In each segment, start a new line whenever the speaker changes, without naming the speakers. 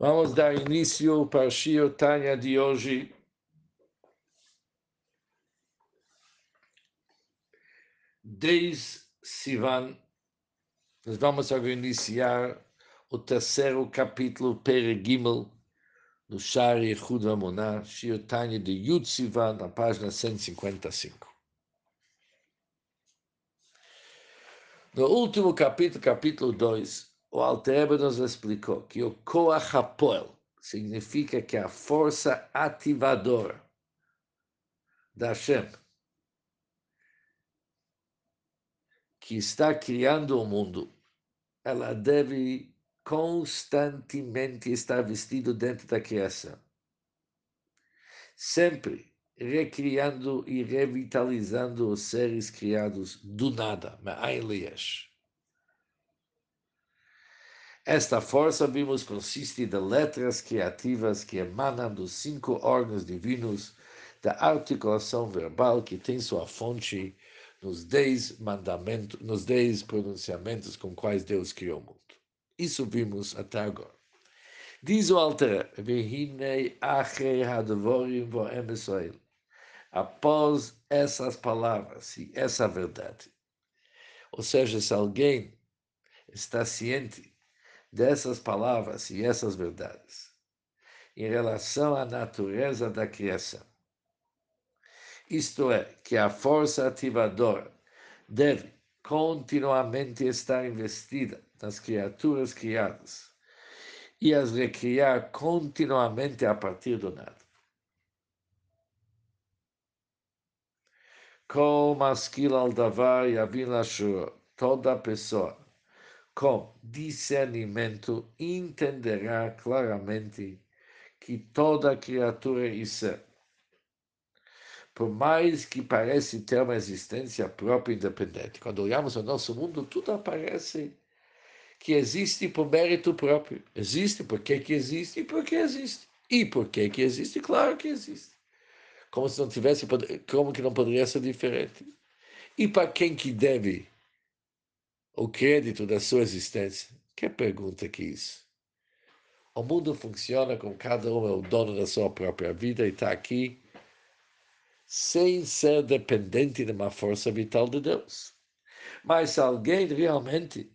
Vamos dar início para o Shio Tanya de hoje. Desde Sivan, nós vamos agora iniciar o terceiro capítulo, Pere Gimel, do Shari Yehud Vamoná, Shio Tanya de Yud Sivan, na página 155. No último capítulo, capítulo 2, o Alter nos explicou que o Koach HaPoel significa que a força ativadora da Hashem, que está criando o mundo, ela deve constantemente estar vestido dentro da criação. Sempre recriando e revitalizando os seres criados do nada, Ma'ayin Liyesh. Esta força, vimos, consiste de letras criativas que emanam dos cinco órgãos divinos da articulação verbal que tem sua fonte nos dez mandamentos, nos dez pronunciamentos com quais Deus criou o mundo. Isso vimos até agora. Diz o Alter, após essas palavras e essa verdade. Ou seja, se alguém está ciente dessas palavras e essas verdades em relação à natureza da criação. Isto é, que a força ativadora deve continuamente estar investida nas criaturas criadas e as recriar continuamente a partir do nada. Kol maskil al davar yavin toda pessoa com discernimento, entenderá claramente que toda criatura e ser, por mais que pareça ter uma existência própria e independente, quando olhamos o nosso mundo, tudo aparece que existe por mérito próprio. Existe porque que existe e por que existe. E por que que existe? Claro que existe. Como se não tivesse, como que não poderia ser diferente. E para quem que deve o crédito da sua existência. Que pergunta que isso? O mundo funciona como cada um é o dono da sua própria vida e está aqui sem ser dependente de uma força vital de Deus. Mas se alguém realmente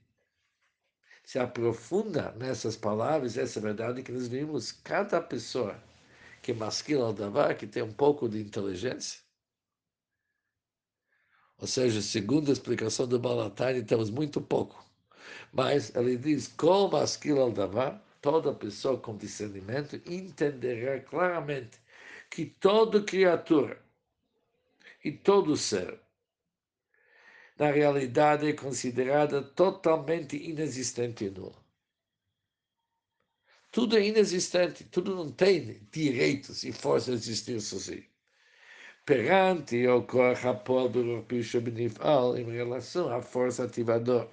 se aprofunda nessas palavras, essa verdade que nós vimos, cada pessoa que masquila o davar, que tem um pouco de inteligência, ou seja, segundo a explicação do Balatani, temos muito pouco. Mas ele diz, como aquilo aldavá, toda pessoa com discernimento entenderá claramente que toda criatura e todo ser, na realidade, é considerada totalmente inexistente e nula. Tudo é inexistente, tudo não tem direitos e força de existir sozinho perante o Koach HaPol Berurpisha Benifal em relação à força ativadora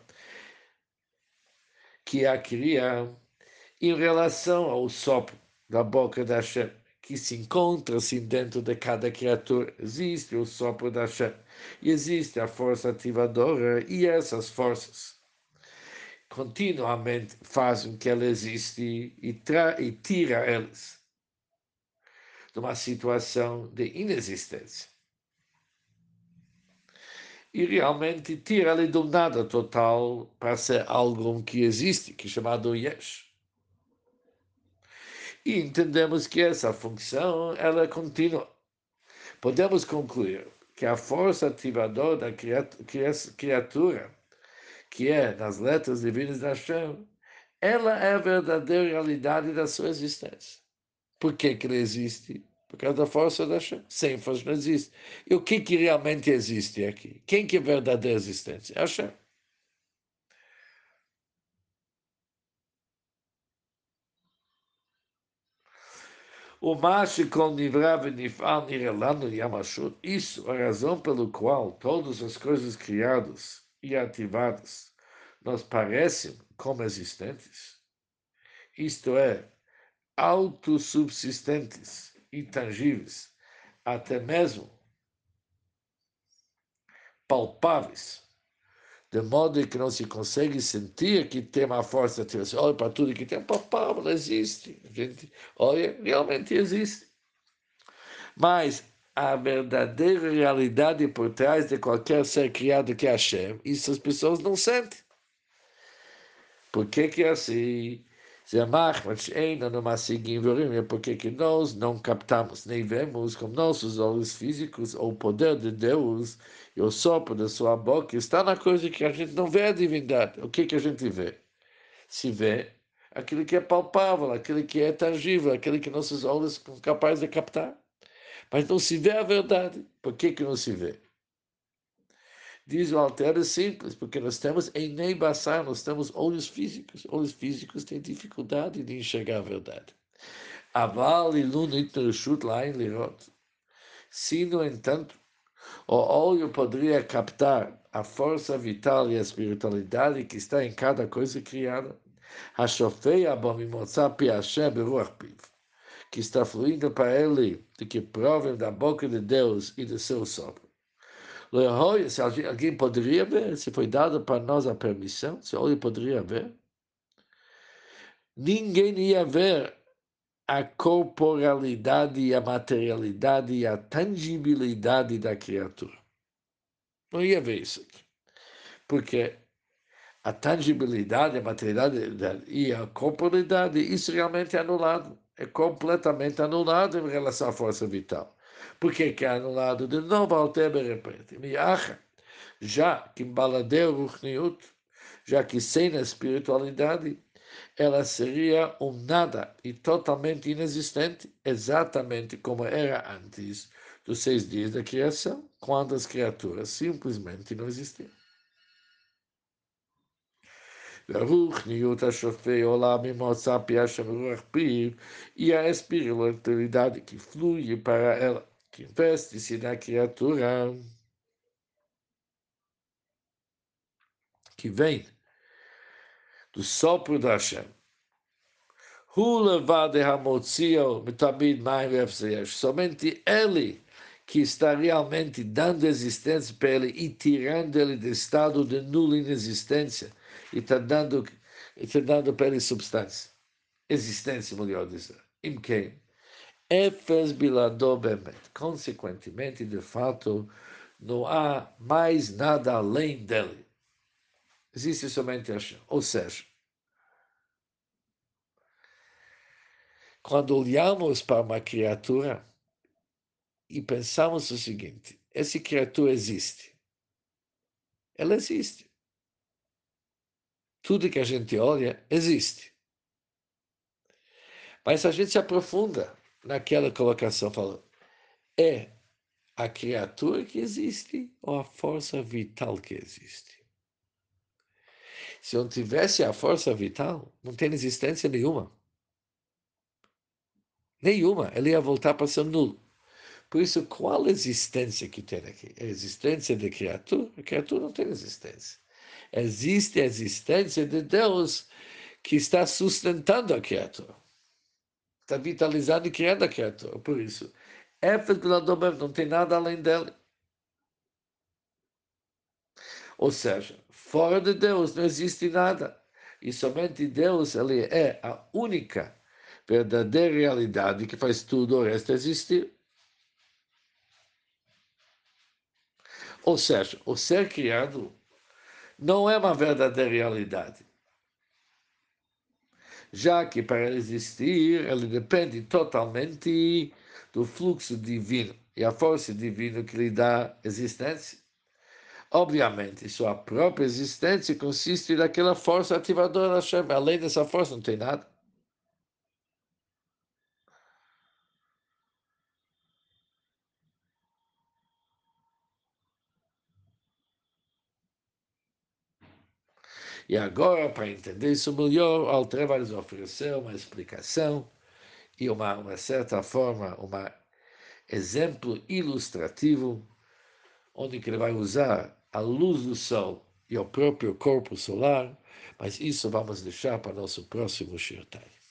que a cria em relação ao sopro da boca da Hashem, que se encontra assim dentro de cada criatura. Existe o sopro da Hashem e existe a força ativadora e essas forças continuamente fazem que ela existe e, tra e tira elas de uma situação de inexistência. E realmente tira-lhe do nada total para ser algo que existe, que é chamado Yesh. E entendemos que essa função, ela contínua. Podemos concluir que a força ativadora da criatura, que é nas letras divinas da Hashem, ela é a verdadeira realidade da sua existência. Por que, que ele existe? Por causa da força da Hashem. Sem força não existe. E o que, que realmente existe aqui? Quem que é verdadeira existência? Hashem. O macho com Nivra Nifal Nirelano Yamashut. Isso é a razão pelo qual todas as coisas criadas e ativadas nos parecem como existentes. Isto é, autossubsistentes, intangíveis, até mesmo palpáveis, de modo que não se consegue sentir que tem uma força. Você olha para tudo que tem, papá, não existe. A gente olha, realmente existe. Mas a verdadeira realidade por trás de qualquer ser criado que é Hashem, isso as pessoas não sentem. Por que que é assim? Por que que nós não captamos, nem vemos com nossos olhos físicos o poder de Deus e o sopro da sua boca está na coisa que a gente não vê a divindade. O que que a gente vê? Se vê aquilo que é palpável, aquilo que é tangível, aquilo que nossos olhos são capazes de captar. Mas não se vê a verdade. Por que, que não se vê? Diz o Alter é simples, porque nós temos em Neibassar, nós temos olhos físicos. Olhos físicos têm dificuldade de enxergar a verdade. Aval e lunit lá em lirot. Se, no entanto, o olho poderia captar a força vital e a espiritualidade que está em cada coisa criada, que está fluindo para ele, de que provem da boca de Deus e do seu sopro. Se alguém poderia ver, se foi dado para nós a permissão, se alguém poderia ver, ninguém ia ver a corporalidade a materialidade e a tangibilidade da criatura. Não ia ver isso aqui. Porque a tangibilidade, a materialidade e a corporalidade, isso realmente é anulado é completamente anulado em relação à força vital porque que anulado de novo ao Teber é repete. Já que embaladeu o Ruchniut, já que sem a espiritualidade, ela seria um nada e totalmente inexistente, exatamente como era antes dos seis dias da criação, quando as criaturas simplesmente não existiam. E a espiritualidade que flui para ela que investe-se na criatura, que vem do sopro da Hashem. Somente ele que está realmente dando existência para ele e tirando ele do estado de nula inexistência e está dando, está dando para ele substância, existência, melhor dizer. Imkem. Efes bilador bemet. Consequentemente, de fato, não há mais nada além dele. Existe somente Hashem. Ou seja, quando olhamos para uma criatura e pensamos o seguinte: essa criatura existe. Ela existe. Tudo que a gente olha existe. Mas a gente se aprofunda naquela colocação, falando, é a criatura que existe ou a força vital que existe? Se não tivesse a força vital, não tem existência nenhuma. Nenhuma. Ele ia voltar para ser nulo. Por isso, qual existência que tem aqui? A existência da criatura? A criatura não tem existência existe a existência de Deus que está sustentando a criatura. Está vitalizando e criando a criatura. Por isso, não tem nada além dele. Ou seja, fora de Deus não existe nada. E somente Deus ele é a única verdadeira realidade que faz tudo o resto existir. Ou seja, o ser criado não é uma verdadeira realidade. Já que para existir, ele depende totalmente do fluxo divino e a força divina que lhe dá existência. Obviamente, sua própria existência consiste naquela força ativadora da Hashem. Além dessa força, não tem nada. E agora, para entender isso melhor, Alter vai nos oferecer uma explicação e uma, uma certa forma, um exemplo ilustrativo, onde ele vai usar a luz do sol e o próprio corpo solar, mas isso vamos deixar para nosso próximo Shirtai.